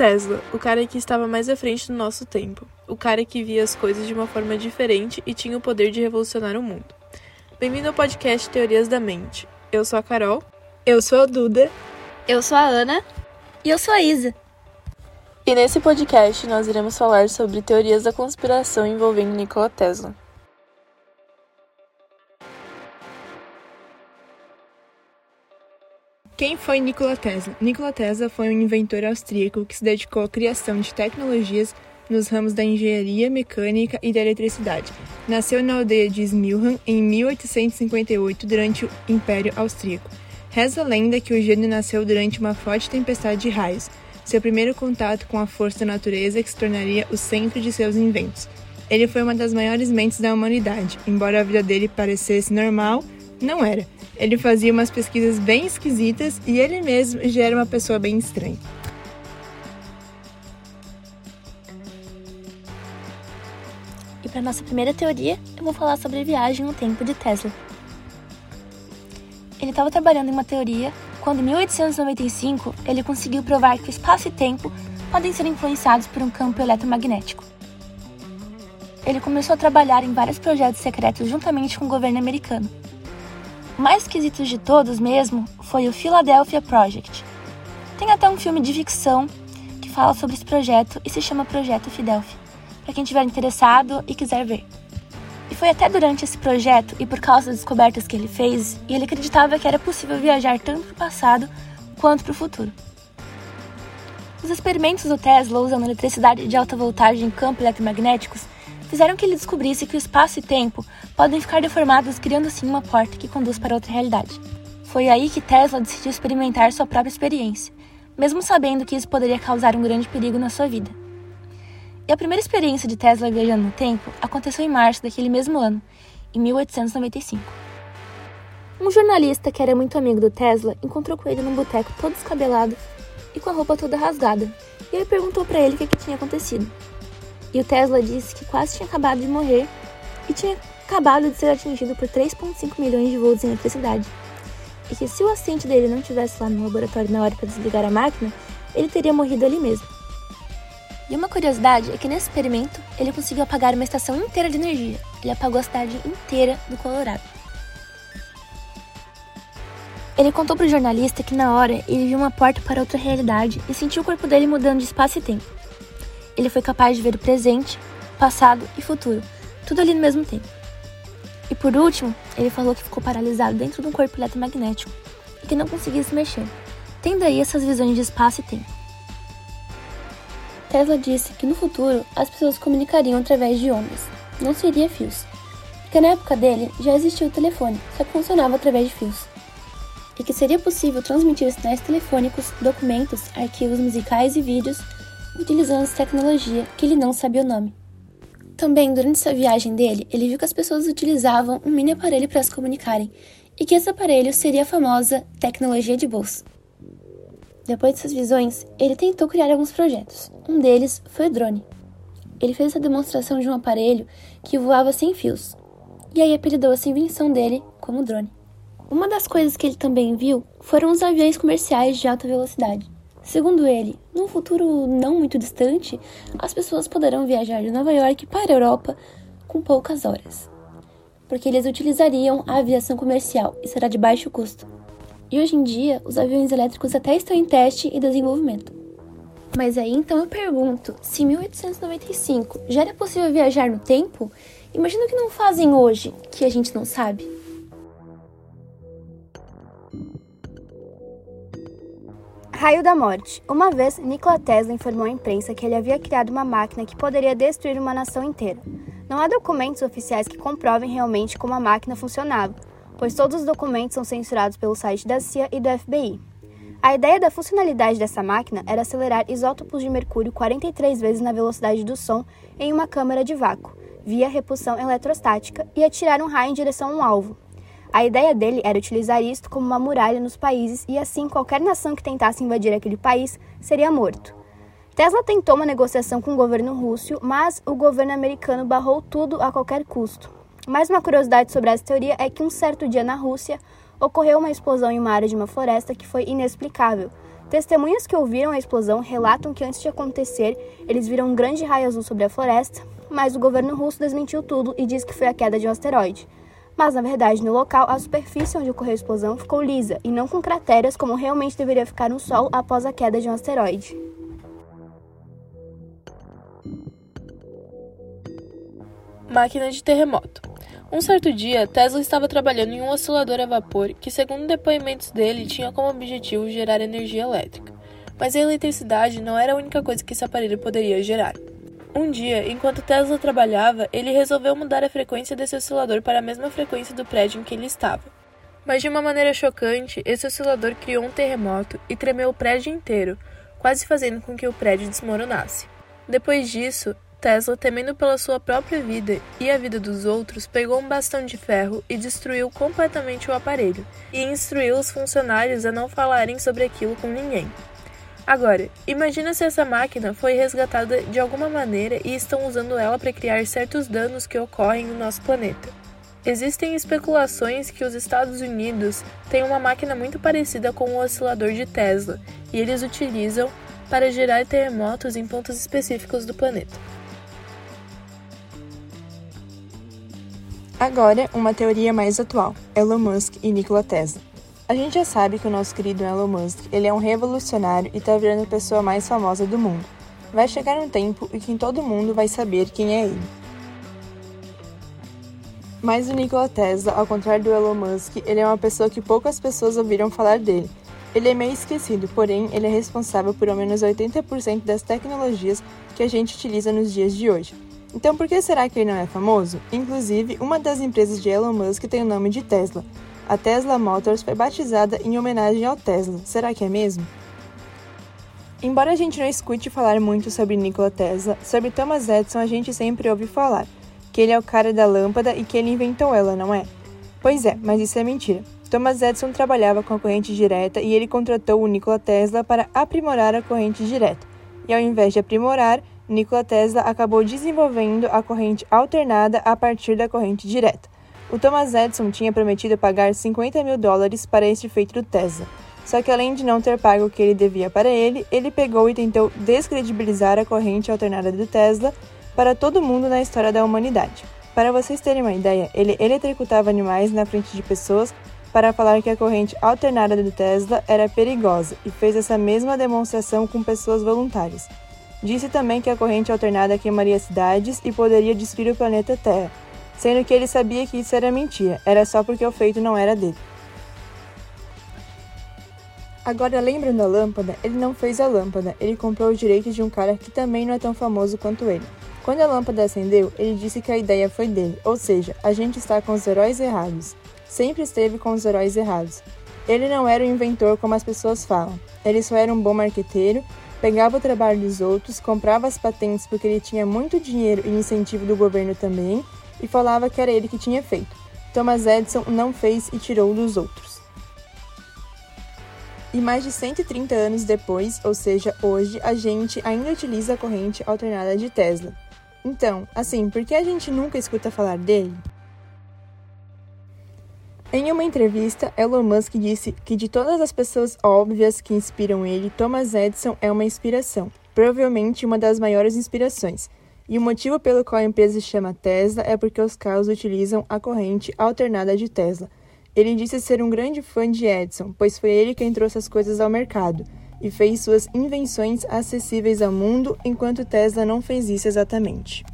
Tesla, o cara que estava mais à frente do nosso tempo, o cara que via as coisas de uma forma diferente e tinha o poder de revolucionar o mundo. Bem-vindo ao podcast Teorias da Mente. Eu sou a Carol. Eu sou a Duda. Eu sou a Ana. E eu sou a Isa. E nesse podcast nós iremos falar sobre teorias da conspiração envolvendo Nikola Tesla. Quem foi Nikola Tesla? Nikola Tesla foi um inventor austríaco que se dedicou à criação de tecnologias nos ramos da engenharia mecânica e da eletricidade. Nasceu na aldeia de Smilham em 1858 durante o Império Austríaco. Reza a lenda que o gênio nasceu durante uma forte tempestade de raios, seu primeiro contato com a força da natureza que se tornaria o centro de seus inventos. Ele foi uma das maiores mentes da humanidade, embora a vida dele parecesse normal, não era. Ele fazia umas pesquisas bem esquisitas e ele mesmo já era uma pessoa bem estranha. E para nossa primeira teoria, eu vou falar sobre a viagem no tempo de Tesla. Ele estava trabalhando em uma teoria quando, em 1895, ele conseguiu provar que o espaço e tempo podem ser influenciados por um campo eletromagnético. Ele começou a trabalhar em vários projetos secretos juntamente com o governo americano mais esquisito de todos mesmo foi o Philadelphia Project. Tem até um filme de ficção que fala sobre esse projeto e se chama Projeto Philadelphia, para quem estiver interessado e quiser ver. E foi até durante esse projeto e por causa das descobertas que ele fez, e ele acreditava que era possível viajar tanto para o passado quanto para o futuro. Os experimentos do Tesla usando eletricidade de alta voltagem em campos eletromagnéticos fizeram que ele descobrisse que o espaço e tempo podem ficar deformados, criando assim uma porta que conduz para outra realidade. Foi aí que Tesla decidiu experimentar sua própria experiência, mesmo sabendo que isso poderia causar um grande perigo na sua vida. E a primeira experiência de Tesla viajando no tempo aconteceu em março daquele mesmo ano, em 1895. Um jornalista que era muito amigo do Tesla encontrou com ele num boteco todo descabelado e com a roupa toda rasgada, e ele perguntou para ele o que, que tinha acontecido. E o Tesla disse que quase tinha acabado de morrer e tinha acabado de ser atingido por 3,5 milhões de volts em eletricidade. E que se o assistente dele não estivesse lá no laboratório na hora para desligar a máquina, ele teria morrido ali mesmo. E uma curiosidade é que nesse experimento ele conseguiu apagar uma estação inteira de energia. Ele apagou a cidade inteira do Colorado. Ele contou para o jornalista que na hora ele viu uma porta para outra realidade e sentiu o corpo dele mudando de espaço e tempo ele foi capaz de ver o presente, passado e futuro, tudo ali no mesmo tempo. E por último, ele falou que ficou paralisado dentro de um corpo eletromagnético e que não conseguia se mexer, tendo aí essas visões de espaço e tempo. Tesla disse que no futuro as pessoas comunicariam através de ondas, não seria fios, porque na época dele já existia o telefone, só que funcionava através de fios. E que seria possível transmitir sinais telefônicos, documentos, arquivos musicais e vídeos utilizando essa tecnologia que ele não sabia o nome. Também, durante essa viagem dele, ele viu que as pessoas utilizavam um mini aparelho para se comunicarem e que esse aparelho seria a famosa tecnologia de bolsa. Depois dessas visões, ele tentou criar alguns projetos. Um deles foi o drone. Ele fez essa demonstração de um aparelho que voava sem fios, e aí apelidou essa invenção dele como drone. Uma das coisas que ele também viu foram os aviões comerciais de alta velocidade. Segundo ele, num futuro não muito distante, as pessoas poderão viajar de Nova York para a Europa com poucas horas, porque eles utilizariam a aviação comercial e será de baixo custo. E hoje em dia, os aviões elétricos até estão em teste e desenvolvimento. Mas aí então eu pergunto, se em 1895 já era possível viajar no tempo, imagina o que não fazem hoje, que a gente não sabe. Raio da Morte. Uma vez, Nikola Tesla informou à imprensa que ele havia criado uma máquina que poderia destruir uma nação inteira. Não há documentos oficiais que comprovem realmente como a máquina funcionava, pois todos os documentos são censurados pelo site da CIA e do FBI. A ideia da funcionalidade dessa máquina era acelerar isótopos de mercúrio 43 vezes na velocidade do som em uma câmara de vácuo, via repulsão eletrostática, e atirar um raio em direção a um alvo, a ideia dele era utilizar isto como uma muralha nos países e assim qualquer nação que tentasse invadir aquele país seria morto. Tesla tentou uma negociação com o governo russo, mas o governo americano barrou tudo a qualquer custo. Mais uma curiosidade sobre essa teoria é que um certo dia na Rússia ocorreu uma explosão em uma área de uma floresta que foi inexplicável. Testemunhas que ouviram a explosão relatam que antes de acontecer, eles viram um grande raio azul sobre a floresta, mas o governo russo desmentiu tudo e diz que foi a queda de um asteroide. Mas, na verdade, no local, a superfície onde ocorreu a explosão ficou lisa e não com crateras como realmente deveria ficar um Sol após a queda de um asteroide. Máquina de terremoto. Um certo dia, Tesla estava trabalhando em um oscilador a vapor que, segundo depoimentos dele, tinha como objetivo gerar energia elétrica. Mas a eletricidade não era a única coisa que esse aparelho poderia gerar. Um dia, enquanto Tesla trabalhava, ele resolveu mudar a frequência desse oscilador para a mesma frequência do prédio em que ele estava. Mas de uma maneira chocante, esse oscilador criou um terremoto e tremeu o prédio inteiro, quase fazendo com que o prédio desmoronasse. Depois disso, Tesla, temendo pela sua própria vida e a vida dos outros, pegou um bastão de ferro e destruiu completamente o aparelho, e instruiu os funcionários a não falarem sobre aquilo com ninguém. Agora, imagina se essa máquina foi resgatada de alguma maneira e estão usando ela para criar certos danos que ocorrem no nosso planeta. Existem especulações que os Estados Unidos têm uma máquina muito parecida com o oscilador de Tesla, e eles utilizam para gerar terremotos em pontos específicos do planeta. Agora, uma teoria mais atual: Elon Musk e Nikola Tesla. A gente já sabe que o nosso querido Elon Musk, ele é um revolucionário e está virando a pessoa mais famosa do mundo. Vai chegar um tempo em que todo mundo vai saber quem é ele. Mas o Nikola Tesla, ao contrário do Elon Musk, ele é uma pessoa que poucas pessoas ouviram falar dele. Ele é meio esquecido, porém ele é responsável por ao menos 80% das tecnologias que a gente utiliza nos dias de hoje. Então, por que será que ele não é famoso? Inclusive, uma das empresas de Elon Musk tem o nome de Tesla. A Tesla Motors foi batizada em homenagem ao Tesla. Será que é mesmo? Embora a gente não escute falar muito sobre Nikola Tesla, sobre Thomas Edison a gente sempre ouve falar que ele é o cara da lâmpada e que ele inventou ela, não é? Pois é, mas isso é mentira. Thomas Edison trabalhava com a corrente direta e ele contratou o Nikola Tesla para aprimorar a corrente direta. E ao invés de aprimorar, Nikola Tesla acabou desenvolvendo a corrente alternada a partir da corrente direta. O Thomas Edison tinha prometido pagar 50 mil dólares para este feito do Tesla. Só que além de não ter pago o que ele devia para ele, ele pegou e tentou descredibilizar a corrente alternada do Tesla para todo mundo na história da humanidade. Para vocês terem uma ideia, ele eletrocutava animais na frente de pessoas para falar que a corrente alternada do Tesla era perigosa e fez essa mesma demonstração com pessoas voluntárias. Disse também que a corrente alternada queimaria cidades e poderia destruir o planeta Terra, sendo que ele sabia que isso era mentira, era só porque o feito não era dele. Agora, lembrando da lâmpada, ele não fez a lâmpada, ele comprou os direitos de um cara que também não é tão famoso quanto ele. Quando a lâmpada acendeu, ele disse que a ideia foi dele, ou seja, a gente está com os heróis errados. Sempre esteve com os heróis errados. Ele não era o inventor como as pessoas falam, ele só era um bom marqueteiro pegava o trabalho dos outros, comprava as patentes porque ele tinha muito dinheiro e incentivo do governo também, e falava que era ele que tinha feito. Thomas Edison não fez e tirou dos outros. E mais de 130 anos depois, ou seja, hoje, a gente ainda utiliza a corrente alternada de Tesla. Então, assim, por que a gente nunca escuta falar dele? Em uma entrevista, Elon Musk disse que de todas as pessoas óbvias que inspiram ele, Thomas Edison é uma inspiração, provavelmente uma das maiores inspirações. E o motivo pelo qual a empresa se chama Tesla é porque os carros utilizam a corrente alternada de Tesla. Ele disse ser um grande fã de Edison, pois foi ele quem trouxe as coisas ao mercado e fez suas invenções acessíveis ao mundo, enquanto Tesla não fez isso exatamente.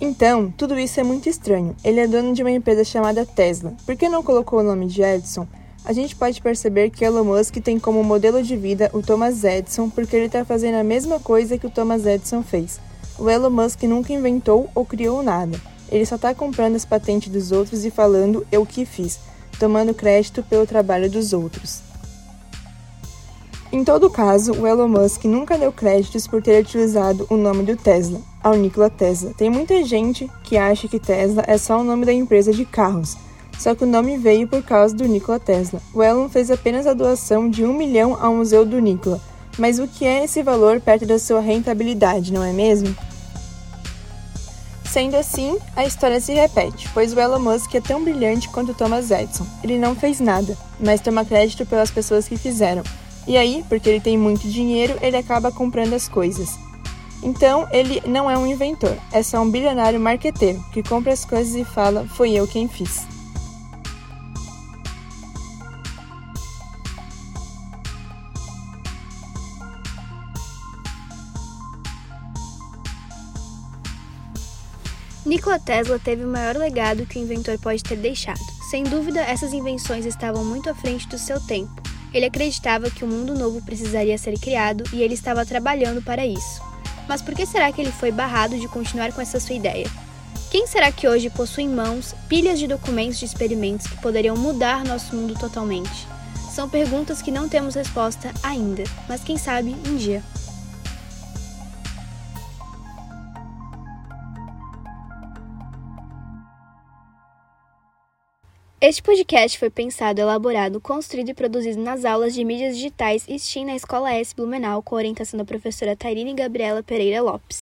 Então, tudo isso é muito estranho. Ele é dono de uma empresa chamada Tesla. Por que não colocou o nome de Edison? A gente pode perceber que Elon Musk tem como modelo de vida o Thomas Edison porque ele está fazendo a mesma coisa que o Thomas Edison fez. O Elon Musk nunca inventou ou criou nada. Ele só está comprando as patentes dos outros e falando eu que fiz, tomando crédito pelo trabalho dos outros. Em todo caso, o Elon Musk nunca deu créditos por ter utilizado o nome do Tesla, ao Nikola Tesla. Tem muita gente que acha que Tesla é só o nome da empresa de carros, só que o nome veio por causa do Nikola Tesla. O Elon fez apenas a doação de um milhão ao Museu do Nikola, mas o que é esse valor perto da sua rentabilidade, não é mesmo? Sendo assim, a história se repete, pois o Elon Musk é tão brilhante quanto Thomas Edison. Ele não fez nada, mas toma crédito pelas pessoas que fizeram. E aí, porque ele tem muito dinheiro, ele acaba comprando as coisas. Então, ele não é um inventor, é só um bilionário marqueteiro que compra as coisas e fala: "Foi eu quem fiz". Nikola Tesla teve o maior legado que o inventor pode ter deixado. Sem dúvida, essas invenções estavam muito à frente do seu tempo. Ele acreditava que um mundo novo precisaria ser criado e ele estava trabalhando para isso. Mas por que será que ele foi barrado de continuar com essa sua ideia? Quem será que hoje possui em mãos pilhas de documentos de experimentos que poderiam mudar nosso mundo totalmente? São perguntas que não temos resposta ainda, mas quem sabe um dia. Este podcast foi pensado, elaborado, construído e produzido nas aulas de mídias digitais STEAM na Escola S Blumenau, com orientação da professora Tairine Gabriela Pereira Lopes.